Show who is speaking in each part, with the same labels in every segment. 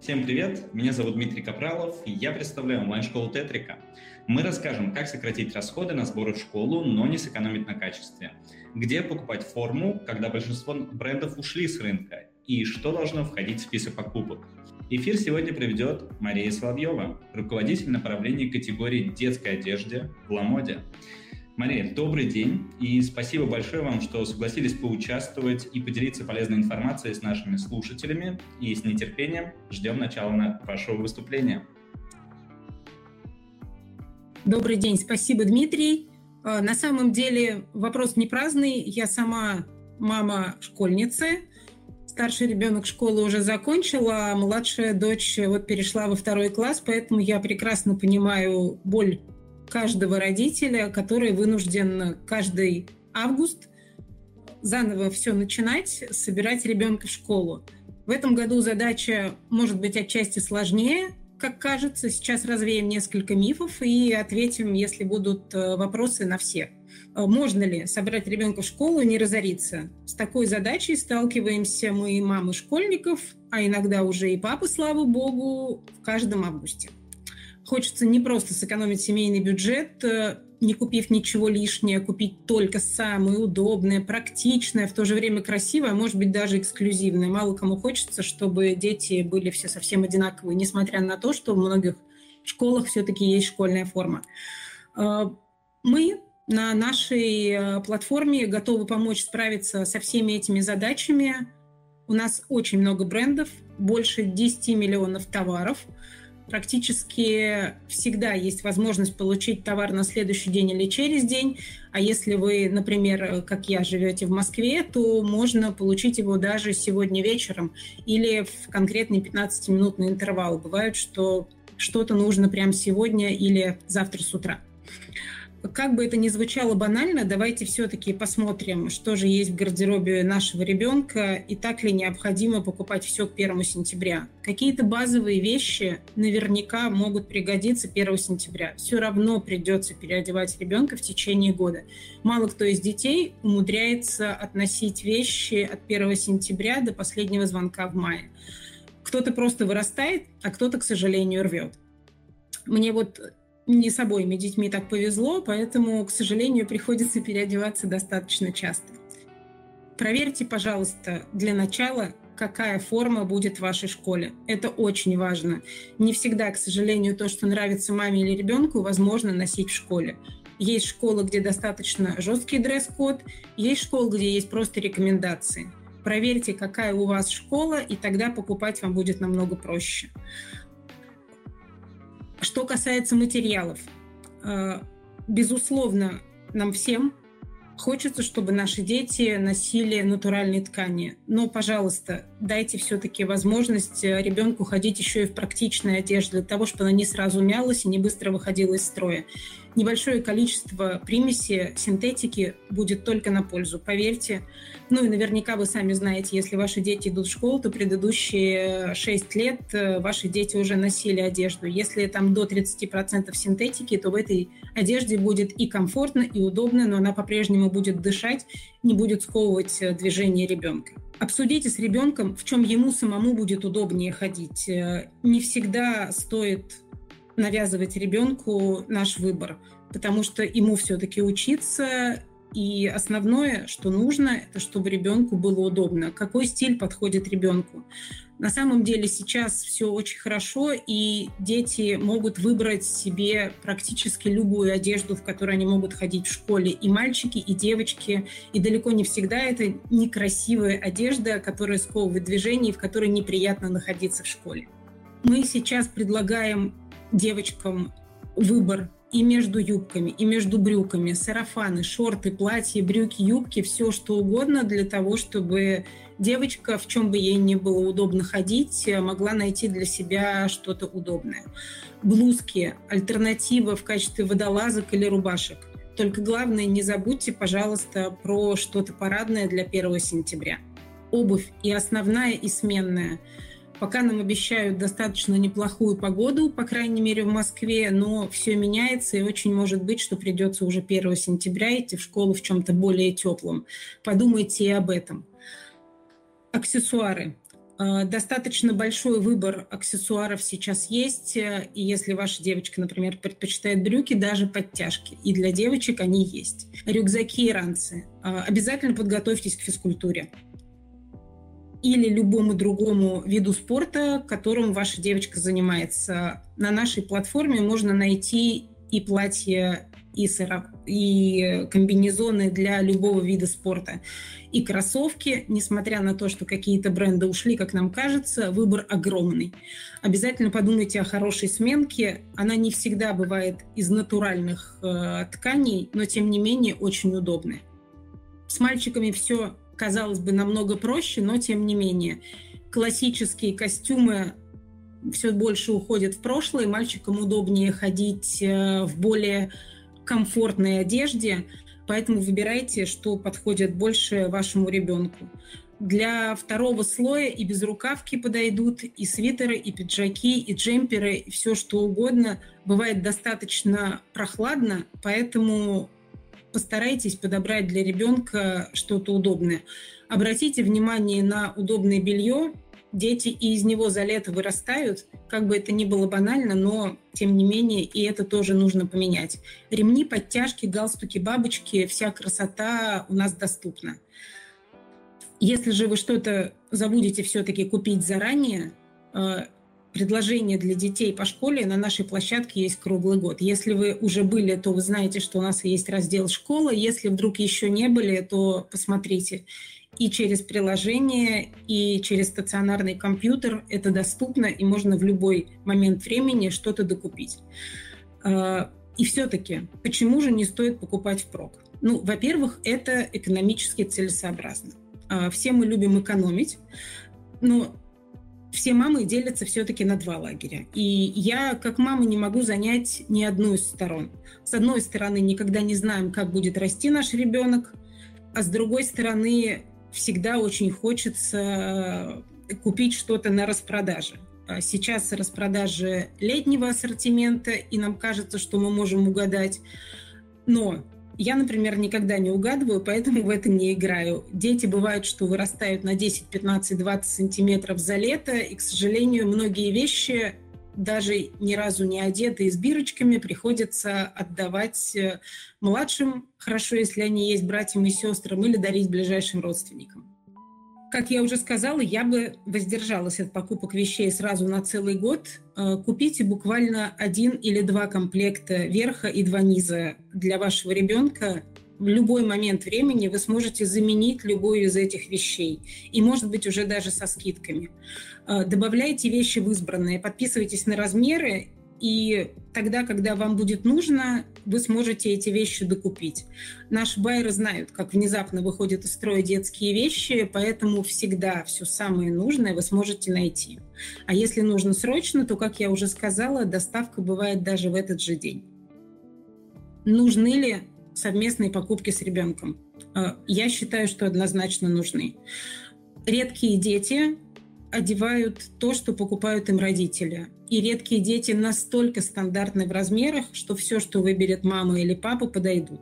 Speaker 1: Всем привет, меня зовут Дмитрий Капралов, и я представляю онлайн-школу Тетрика. Мы расскажем, как сократить расходы на сборы в школу, но не сэкономить на качестве. Где покупать форму, когда большинство брендов ушли с рынка, и что должно входить в список покупок. Эфир сегодня проведет Мария Соловьева, руководитель направления категории детской одежды в Ламоде. Мария, добрый день и спасибо большое вам, что согласились поучаствовать и поделиться полезной информацией с нашими слушателями. И с нетерпением ждем начала вашего выступления.
Speaker 2: Добрый день, спасибо, Дмитрий. А, на самом деле вопрос не праздный. Я сама мама школьницы. Старший ребенок школы уже закончила, а младшая дочь вот перешла во второй класс, поэтому я прекрасно понимаю боль каждого родителя, который вынужден каждый август заново все начинать, собирать ребенка в школу. В этом году задача может быть отчасти сложнее, как кажется. Сейчас развеем несколько мифов и ответим, если будут э, вопросы на все. Э, можно ли собрать ребенка в школу и не разориться? С такой задачей сталкиваемся мы, мамы школьников, а иногда уже и папы, слава богу, в каждом августе. Хочется не просто сэкономить семейный бюджет, э, не купив ничего лишнего, купить только самое удобное, практичное, в то же время красивое, а может быть даже эксклюзивное. Мало кому хочется, чтобы дети были все совсем одинаковые, несмотря на то, что в многих школах все-таки есть школьная форма. Э, мы на нашей э, платформе готовы помочь справиться со всеми этими задачами. У нас очень много брендов, больше 10 миллионов товаров – практически всегда есть возможность получить товар на следующий день или через день. А если вы, например, как я, живете в Москве, то можно получить его даже сегодня вечером или в конкретный 15-минутный интервал. Бывает, что что-то нужно прямо сегодня или завтра с утра. Как бы это ни звучало банально, давайте все-таки посмотрим, что же есть в гардеробе нашего ребенка и так ли необходимо покупать все к 1 сентября. Какие-то базовые вещи наверняка могут пригодиться 1 сентября. Все равно придется переодевать ребенка в течение года. Мало кто из детей умудряется относить вещи от 1 сентября до последнего звонка в мае. Кто-то просто вырастает, а кто-то, к сожалению, рвет. Мне вот не с обоими детьми так повезло, поэтому, к сожалению, приходится переодеваться достаточно часто. Проверьте, пожалуйста, для начала, какая форма будет в вашей школе. Это очень важно. Не всегда, к сожалению, то, что нравится маме или ребенку, возможно носить в школе. Есть школы, где достаточно жесткий дресс-код, есть школы, где есть просто рекомендации. Проверьте, какая у вас школа, и тогда покупать вам будет намного проще. Что касается материалов, э, безусловно, нам всем хочется, чтобы наши дети носили натуральные ткани. Но, пожалуйста, дайте все-таки возможность ребенку ходить еще и в практичной одежде, для того, чтобы она не сразу мялась и не быстро выходила из строя небольшое количество примеси синтетики будет только на пользу, поверьте. Ну и наверняка вы сами знаете, если ваши дети идут в школу, то предыдущие 6 лет э, ваши дети уже носили одежду. Если там до 30% синтетики, то в этой одежде будет и комфортно, и удобно, но она по-прежнему будет дышать, не будет сковывать э, движение ребенка. Обсудите с ребенком, в чем ему самому будет удобнее ходить. Э, не всегда стоит навязывать ребенку наш выбор, потому что ему все-таки учиться, и основное, что нужно, это чтобы ребенку было удобно. Какой стиль подходит ребенку? На самом деле сейчас все очень хорошо, и дети могут выбрать себе практически любую одежду, в которой они могут ходить в школе. И мальчики, и девочки. И далеко не всегда это некрасивая одежда, которая сковывает движение, и в которой неприятно находиться в школе. Мы сейчас предлагаем девочкам выбор и между юбками, и между брюками, сарафаны, шорты, платья, брюки, юбки, все что угодно для того, чтобы девочка, в чем бы ей не было удобно ходить, могла найти для себя что-то удобное. Блузки, альтернатива в качестве водолазок или рубашек. Только главное, не забудьте, пожалуйста, про что-то парадное для 1 сентября. Обувь и основная, и сменная – Пока нам обещают достаточно неплохую погоду, по крайней мере в Москве, но все меняется, и очень может быть, что придется уже 1 сентября идти в школу в чем-то более теплом. Подумайте и об этом. Аксессуары. Э, достаточно большой выбор аксессуаров сейчас есть, и если ваша девочка, например, предпочитает брюки, даже подтяжки, и для девочек они есть. Рюкзаки и ранцы. Обязательно подготовьтесь к физкультуре или любому другому виду спорта, которым ваша девочка занимается. На нашей платформе можно найти и платья, и, сырок, и комбинезоны для любого вида спорта, и кроссовки, несмотря на то, что какие-то бренды ушли, как нам кажется, выбор огромный. Обязательно подумайте о хорошей сменке. Она не всегда бывает из натуральных э, тканей, но тем не менее очень удобная. С мальчиками все казалось бы, намного проще, но тем не менее. Классические костюмы все больше уходят в прошлое, мальчикам удобнее ходить э, в более комфортной одежде, поэтому выбирайте, что подходит больше вашему ребенку. Для второго слоя и безрукавки подойдут, и свитеры, и пиджаки, и джемперы, и все что угодно. Бывает достаточно прохладно, поэтому постарайтесь подобрать для ребенка что-то удобное. Обратите внимание на удобное белье. Дети и из него за лето вырастают, как бы это ни было банально, но тем не менее и это тоже нужно поменять. Ремни, подтяжки, галстуки, бабочки, вся красота у нас доступна. Если же вы что-то забудете все-таки купить заранее, предложения для детей по школе на нашей площадке есть круглый год. Если вы уже были, то вы знаете, что у нас есть раздел «Школа». Если вдруг еще не были, то посмотрите. И через приложение, и через стационарный компьютер это доступно, и можно в любой момент времени что-то докупить. А, и все-таки, почему же не стоит покупать впрок? Ну, во-первых, это экономически целесообразно. А, все мы любим экономить, но все мамы делятся все-таки на два лагеря. И я, как мама, не могу занять ни одну из сторон. С одной стороны, никогда не знаем, как будет расти наш ребенок, а с другой стороны, всегда очень хочется э, купить что-то на распродаже. А сейчас распродажи летнего ассортимента, и нам кажется, что мы можем угадать. Но я, например, никогда не угадываю, поэтому в этом не играю. Дети бывают, что вырастают на 10, 15, 20 сантиметров за лето, и, к сожалению, многие вещи, даже ни разу не одетые с бирочками, приходится отдавать э, младшим, хорошо, если они есть братьям и сестрам, или дарить ближайшим родственникам. Как я уже сказала, я бы воздержалась от покупок вещей сразу на целый год. Э, купите буквально один или два комплекта верха и два низа для вашего ребенка. В любой момент времени вы сможете заменить любую из этих вещей. И, может быть, уже даже со скидками. Э, добавляйте вещи в избранные, подписывайтесь на размеры и тогда, когда вам будет нужно, вы сможете эти вещи докупить. Наши байеры знают, как внезапно выходят из строя детские вещи, поэтому всегда все самое нужное вы сможете найти. А если нужно срочно, то, как я уже сказала, доставка бывает даже в этот же день. Нужны ли совместные покупки с ребенком? Э, я считаю, что однозначно нужны. Редкие дети одевают то, что покупают им родители. И редкие дети настолько стандартны в размерах, что все, что выберет мама или папа, подойдут.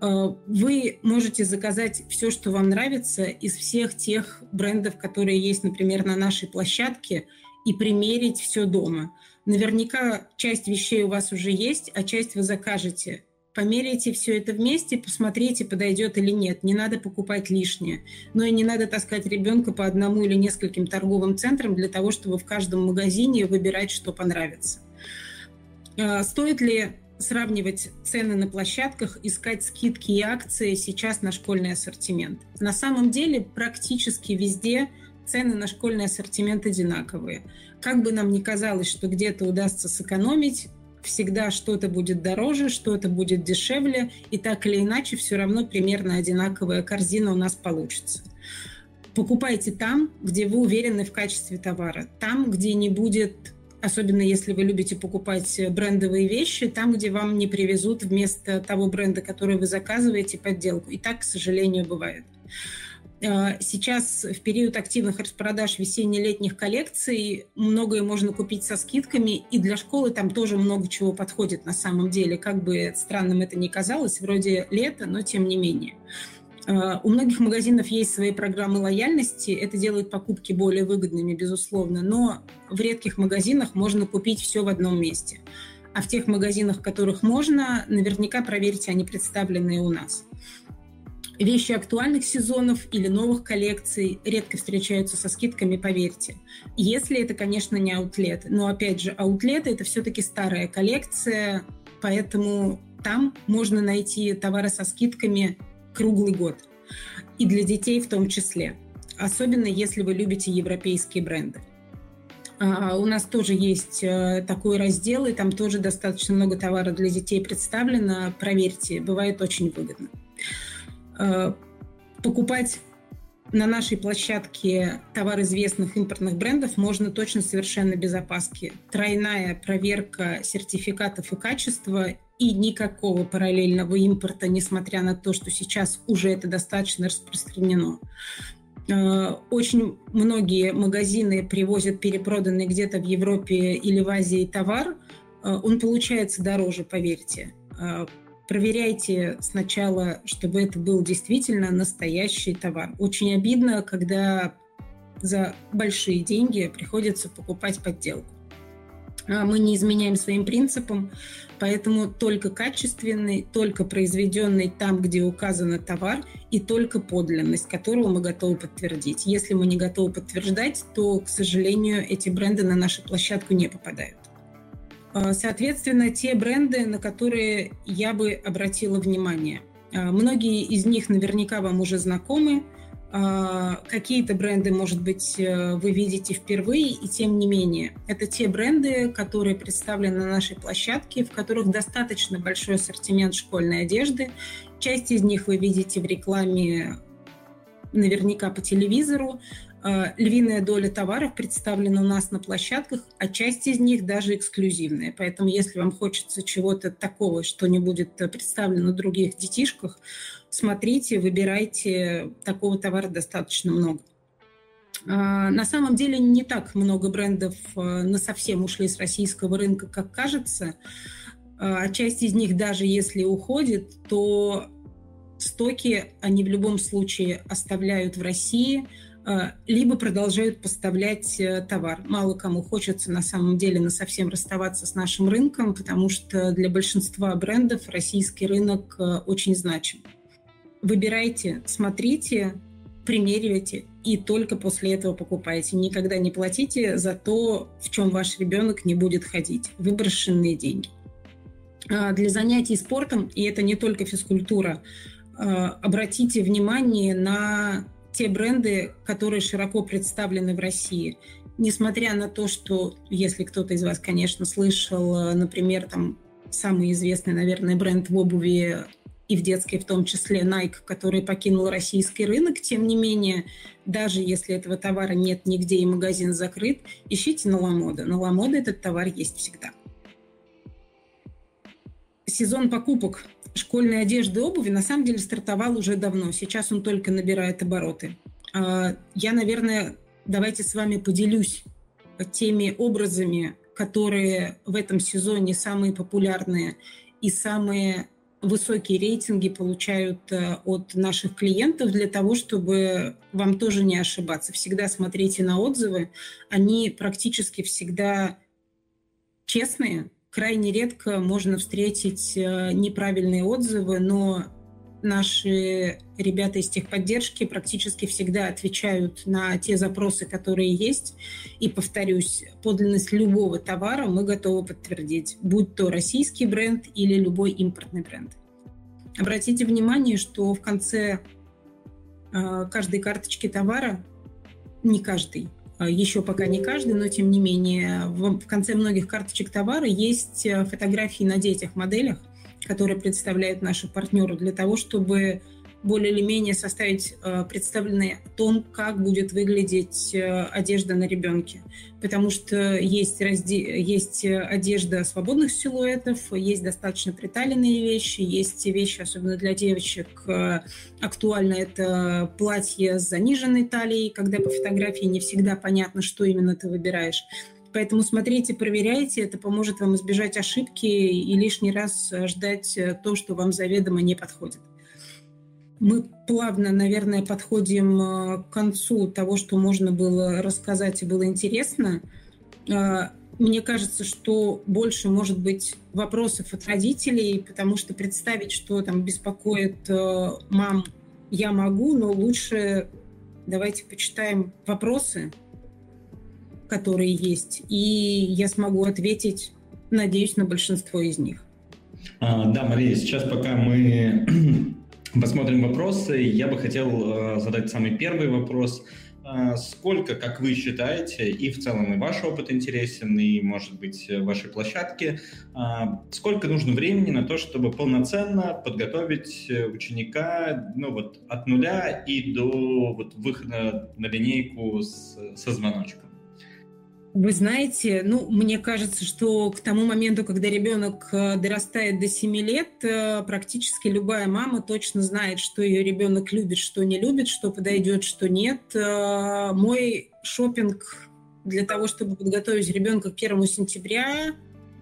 Speaker 2: Э, вы можете заказать все, что вам нравится из всех тех брендов, которые есть, например, на нашей площадке, и примерить все дома. Наверняка часть вещей у вас уже есть, а часть вы закажете померяйте все это вместе, посмотрите, подойдет или нет. Не надо покупать лишнее. Но и не надо таскать ребенка по одному или нескольким торговым центрам для того, чтобы в каждом магазине выбирать, что понравится. А, стоит ли сравнивать цены на площадках, искать скидки и акции сейчас на школьный ассортимент? На самом деле практически везде цены на школьный ассортимент одинаковые. Как бы нам ни казалось, что где-то удастся сэкономить, всегда что-то будет дороже, что-то будет дешевле, и так или иначе все равно примерно одинаковая корзина у нас получится. Покупайте там, где вы уверены в качестве товара, там, где не будет особенно если вы любите покупать брендовые вещи, там, где вам не привезут вместо того бренда, который вы заказываете, подделку. И так, к сожалению, бывает. Э, сейчас в период активных распродаж весенне-летних коллекций многое можно купить со скидками, и для школы там тоже много чего подходит на самом деле. Как бы странным это ни казалось, вроде лето, но тем не менее. А, у многих магазинов есть свои программы лояльности, это делает покупки более выгодными, безусловно, но в редких магазинах можно купить все в одном месте. А в тех магазинах, в которых можно, наверняка проверьте, они представлены у нас. Вещи актуальных сезонов или новых коллекций редко встречаются со скидками, поверьте. Если это, конечно, не аутлет. Но, опять же, аутлеты – это все-таки старая коллекция, поэтому там можно найти товары со скидками круглый год. И для детей в том числе. Особенно если вы любите европейские бренды. А, у нас тоже есть э, такой раздел, и там тоже достаточно много товара для детей представлено. Проверьте, бывает очень выгодно. Э, покупать на нашей площадке товар известных импортных брендов можно точно совершенно без опаски. Тройная проверка сертификатов и качества и никакого параллельного импорта, несмотря на то, что сейчас уже это достаточно распространено. Э, очень многие магазины привозят перепроданный где-то в Европе или в Азии товар. Э, он получается дороже, поверьте проверяйте сначала, чтобы это был действительно настоящий товар. Очень обидно, когда за большие деньги приходится покупать подделку. А мы не изменяем своим принципам, поэтому только качественный, только произведенный там, где указан товар, и только подлинность, которого мы готовы подтвердить. Если мы не готовы подтверждать, то, к сожалению, эти бренды на нашу площадку не попадают. А, соответственно, те бренды, на которые я бы обратила внимание. А, многие из них наверняка вам уже знакомы. А, какие-то бренды, может быть, э, вы видите впервые, и тем не менее. Это те бренды, которые представлены на нашей площадке, в которых достаточно большой ассортимент школьной одежды. Часть из них вы видите в рекламе наверняка по телевизору, Э, львиная доля товаров представлена у нас на площадках, а часть из них даже эксклюзивная. Поэтому если вам хочется чего-то такого, что не будет представлено в других детишках, смотрите, выбирайте. Такого товара достаточно много. Э, на самом деле не так много брендов э, на совсем ушли с российского рынка, как кажется. А часть из них, даже если уходит, то стоки они в любом случае оставляют в России – Э, либо продолжают поставлять э, товар. Мало кому хочется на самом деле на совсем расставаться с нашим рынком, потому что для большинства брендов российский рынок э, очень значим. Выбирайте, смотрите, примеривайте и только после этого покупайте. Никогда не платите за то, в чем ваш ребенок не будет ходить. Выброшенные деньги. Для занятий спортом, и это не только физкультура, обратите внимание на те бренды, которые широко представлены в России. Несмотря на то, что, если кто-то из вас, конечно, слышал, э, например, там самый известный, наверное, бренд в обуви и в детской в том числе Nike, который покинул российский рынок, тем не менее, даже если этого товара нет нигде и магазин закрыт, ищите на Ламода. На Ламода этот товар есть всегда. Сезон покупок школьной одежды и обуви на самом деле стартовал уже давно. Сейчас он только набирает обороты. А, я, наверное, давайте с вами поделюсь теми образами, которые в этом сезоне самые популярные и самые высокие рейтинги получают э, от наших клиентов для того, чтобы вам тоже не ошибаться. Всегда смотрите на отзывы. Они практически всегда честные, Крайне редко можно встретить э, неправильные отзывы, но наши ребята из техподдержки практически всегда отвечают на те запросы, которые есть. И, повторюсь, подлинность любого товара мы готовы подтвердить, будь то российский бренд или любой импортный бренд. Обратите внимание, что в конце э, каждой карточки товара, не каждый, еще пока не каждый, но тем не менее в конце многих карточек товара есть э, фотографии на детях моделях, которые представляют наши партнеры для того, чтобы более или менее составить э, представленные о том, как будет выглядеть э, одежда на ребенке. Потому что есть, разде... есть одежда свободных силуэтов, есть достаточно приталенные вещи, есть вещи, особенно для девочек, э, актуально это платье с заниженной талией, когда по фотографии не всегда понятно, что именно ты выбираешь. Поэтому смотрите, проверяйте, это поможет вам избежать ошибки и лишний раз ждать то, что вам заведомо не подходит. Мы плавно, наверное, подходим э, к концу того, что можно было рассказать и было интересно. Э, мне кажется, что больше может быть вопросов от родителей, потому что представить, что там беспокоит э, мам, я могу, но лучше давайте почитаем вопросы, которые есть, и я смогу ответить, надеюсь, на большинство из них.
Speaker 1: А, да, Мария, сейчас пока мы посмотрим вопросы, я бы хотел э, задать самый первый вопрос. А, сколько, как вы считаете, и в целом и ваш опыт интересен, и, может быть, вашей площадки, а, сколько нужно времени на то, чтобы полноценно подготовить ученика ну, вот, от нуля и до вот, выхода на линейку с, со звоночком?
Speaker 2: Вы знаете, ну, мне кажется, что к тому моменту, когда ребенок э, дорастает до 7 лет, э, практически любая мама точно знает, что ее ребенок любит, что не любит, что подойдет, что нет. Э, мой шопинг для того, чтобы подготовить ребенка к 1 сентября,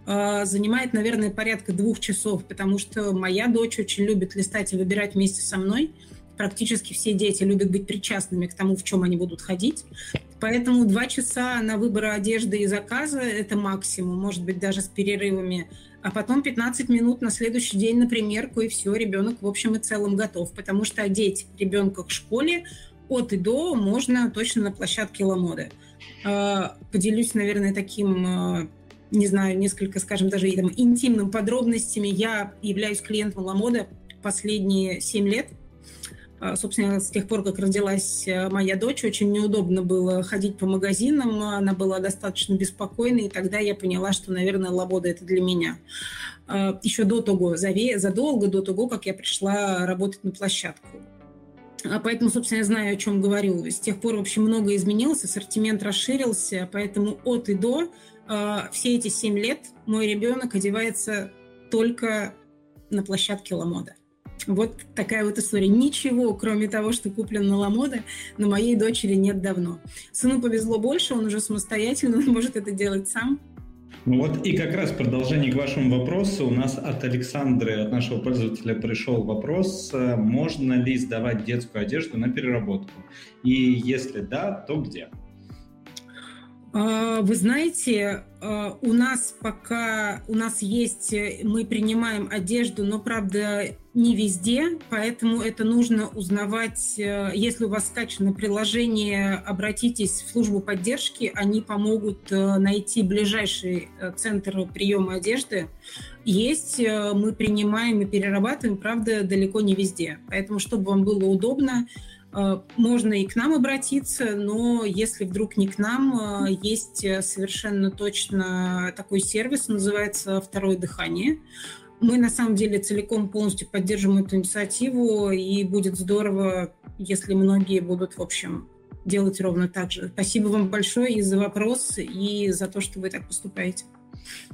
Speaker 2: занимает, наверное, порядка двух часов, потому что моя дочь очень любит листать и выбирать вместе со мной – практически все дети любят быть причастными к тому, в чем они будут ходить. Поэтому два часа на выбор одежды и заказа – это максимум, может быть, даже с перерывами. А потом 15 минут на следующий день на примерку, и все, ребенок в общем и целом готов. Потому что одеть ребенка к школе от и до можно точно на площадке Ламоды. А, поделюсь, наверное, таким а, не знаю, несколько, скажем, даже там, интимным подробностями. Я являюсь клиентом Ламода последние 7 лет – собственно, с тех пор, как родилась э, моя дочь, очень неудобно было ходить по магазинам, она была достаточно беспокойной, и тогда я поняла, что, наверное, Лабода – это для меня. А, Еще до того, задолго до того, как я пришла работать на площадку. А поэтому, собственно, я знаю, о чем говорю. С тех пор, в общем, много изменилось, ассортимент расширился, поэтому от и до все эти семь лет мой ребенок одевается только на площадке Ламода. Вот такая вот история. Ничего, кроме того, что куплен на Ламода, на моей дочери нет давно. Сыну повезло больше, он уже самостоятельно, может это делать сам.
Speaker 1: Вот и как раз продолжение к вашему вопросу у нас от Александры, от нашего пользователя пришел вопрос, э, можно ли сдавать детскую одежду на переработку? И если да, то где?
Speaker 2: А, вы знаете, а, у нас пока у нас есть, э, мы принимаем одежду, но правда не везде, поэтому это нужно узнавать. Э, если у вас скачано приложение, обратитесь в службу поддержки, они помогут э, найти ближайший центр приема одежды. Есть, мы принимаем и перерабатываем, правда, далеко не везде. Поэтому, чтобы вам было удобно, можно и к нам обратиться, но если вдруг не к нам, э, есть э, совершенно точно такой сервис, называется «Второе дыхание». Мы на самом деле целиком полностью поддерживаем эту инициативу, и будет здорово, если многие будут, в общем, делать ровно так же. Спасибо вам большое и за вопрос, и за то, что вы так поступаете.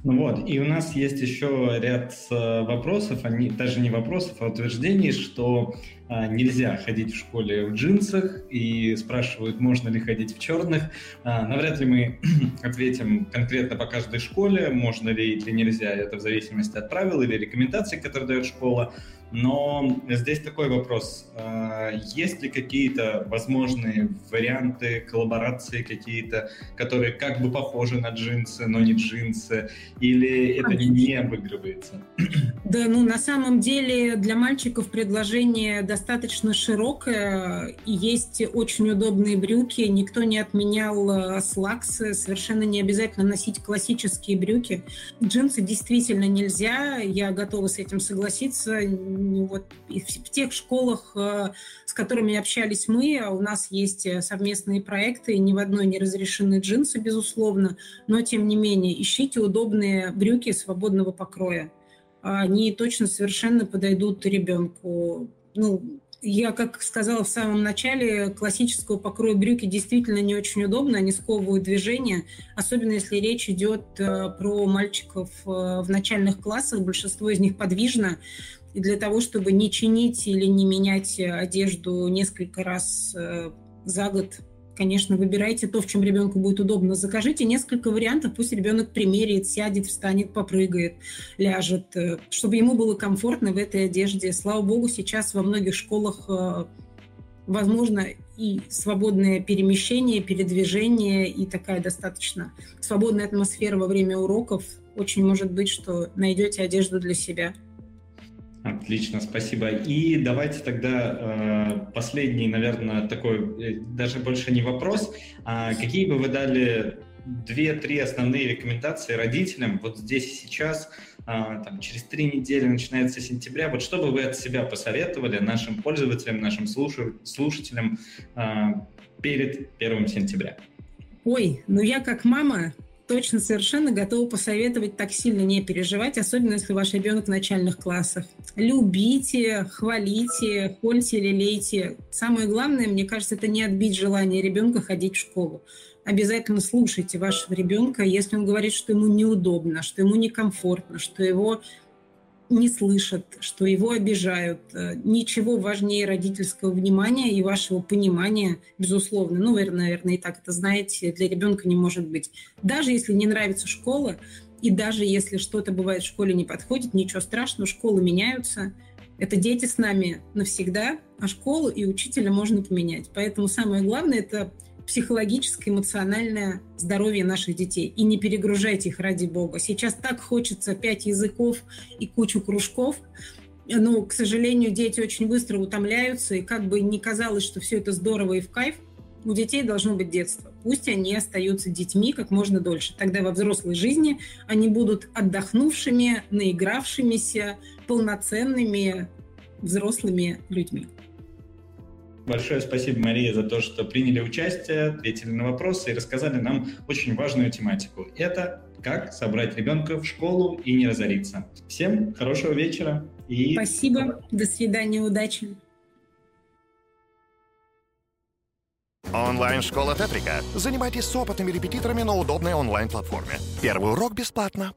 Speaker 1: Ну вот, и у нас есть еще ряд вопросов, они даже не вопросов, а утверждений, что а, нельзя ходить в школе в джинсах и спрашивают, можно ли ходить в черных. А, навряд ли мы ответим конкретно по каждой школе, можно ли или нельзя, это в зависимости от правил или рекомендаций, которые дает школа. Но здесь такой вопрос. А, есть ли какие-то возможные варианты коллаборации какие-то, которые как бы похожи на джинсы, но не джинсы? Или это не обыгрывается?
Speaker 2: Да, ну на самом деле для мальчиков предложение достаточно широкое. И есть очень удобные брюки. Никто не отменял э, слаксы. Совершенно не обязательно носить классические брюки. Джинсы действительно нельзя. Я готова с этим согласиться вот в тех школах, э, с которыми общались мы, а у нас есть э, совместные проекты, ни в одной не разрешены джинсы, безусловно, но тем не менее ищите удобные брюки свободного покроя. Они точно совершенно подойдут ребенку. Ну, я, как сказала в самом начале, классического покроя брюки действительно не очень удобно, они сковывают движение, особенно если речь идет э, про мальчиков в начальных классах, большинство из них подвижно, и для того, чтобы не чинить или не менять одежду несколько раз э, за год, конечно, выбирайте то, в чем ребенку будет удобно. Закажите несколько вариантов, пусть ребенок примерит, сядет, встанет, попрыгает, ляжет, э, чтобы ему было комфортно в этой одежде. Слава богу, сейчас во многих школах э, возможно и свободное перемещение, передвижение, и такая достаточно свободная атмосфера во время уроков. Очень может быть, что найдете одежду для себя.
Speaker 1: Отлично, спасибо. И давайте тогда э, последний, наверное, такой, э, даже больше не вопрос. А какие бы вы дали две-три основные рекомендации родителям вот здесь и сейчас, а, там, через три недели начинается сентября, вот что бы вы от себя посоветовали нашим пользователям, нашим слушателям а, перед первым сентября?
Speaker 2: Ой, ну я как мама точно совершенно готова посоветовать так сильно не переживать, особенно если ваш ребенок в начальных классах. Любите, хвалите, хольте, лелейте. Самое главное, мне кажется, это не отбить желание ребенка ходить в школу. Обязательно слушайте вашего ребенка, если он говорит, что ему неудобно, что ему некомфортно, что его не слышат, что его обижают. Э, ничего важнее родительского внимания и вашего понимания, безусловно. Ну, вы, наверное, и так это знаете, для ребенка не может быть. Даже если не нравится школа, и даже если что-то бывает в школе не подходит, ничего страшного, школы меняются. Это дети с нами навсегда, а школу и учителя можно поменять. Поэтому самое главное – это психологическое, эмоциональное здоровье наших детей. И не перегружайте их ради бога. Сейчас так хочется пять языков и кучу кружков, но, к сожалению, дети очень быстро утомляются, и как бы не казалось, что все это здорово и в кайф, у детей должно быть детство. Пусть они остаются детьми как можно дольше. Тогда во взрослой жизни они будут отдохнувшими, наигравшимися, полноценными взрослыми людьми.
Speaker 1: Большое спасибо, Мария, за то, что приняли участие, ответили на вопросы и рассказали нам очень важную тематику. Это как собрать ребенка в школу и не разориться. Всем хорошего вечера.
Speaker 2: И... Спасибо. До свидания. Удачи.
Speaker 3: Онлайн-школа Тетрика. Занимайтесь с опытными репетиторами на удобной онлайн-платформе. Первый урок бесплатно.